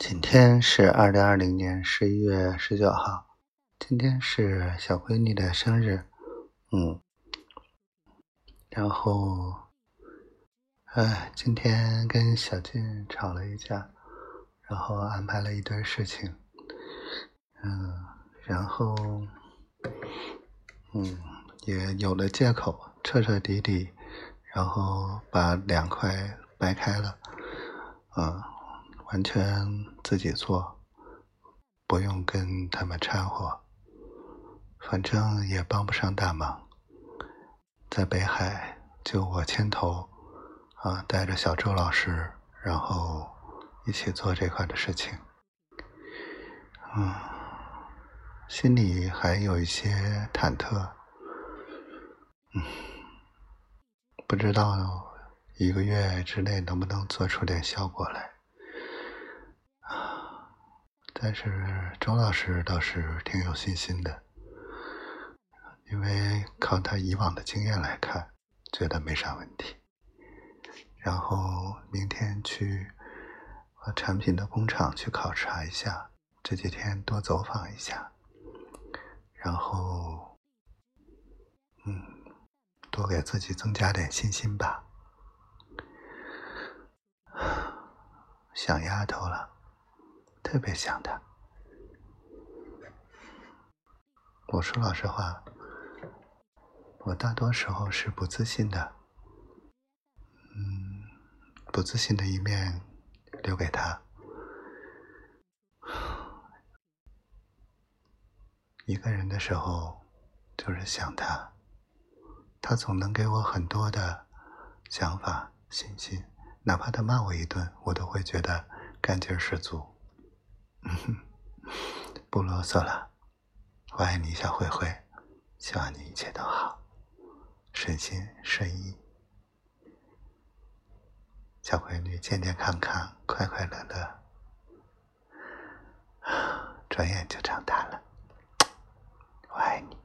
今天是二零二零年十一月十九号，今天是小闺女的生日，嗯，然后，哎，今天跟小静吵了一架，然后安排了一堆事情，嗯，然后，嗯，也有了借口，彻彻底底，然后把两块掰开了，嗯。完全自己做，不用跟他们掺和，反正也帮不上大忙。在北海就我牵头，啊，带着小周老师，然后一起做这块的事情。嗯，心里还有一些忐忑，嗯，不知道一个月之内能不能做出点效果来。但是周老师倒是挺有信心的，因为靠他以往的经验来看，觉得没啥问题。然后明天去和产品的工厂去考察一下，这几天多走访一下，然后，嗯，多给自己增加点信心吧。想丫头了。特别想他。我说老实话，我大多时候是不自信的。嗯，不自信的一面留给他。一个人的时候，就是想他，他总能给我很多的想法、信心，哪怕他骂我一顿，我都会觉得干劲十足。不啰嗦了，我爱你，小灰灰，希望你一切都好，顺心顺意，小闺女健健康康，快快乐乐，转眼就长大了，我爱你。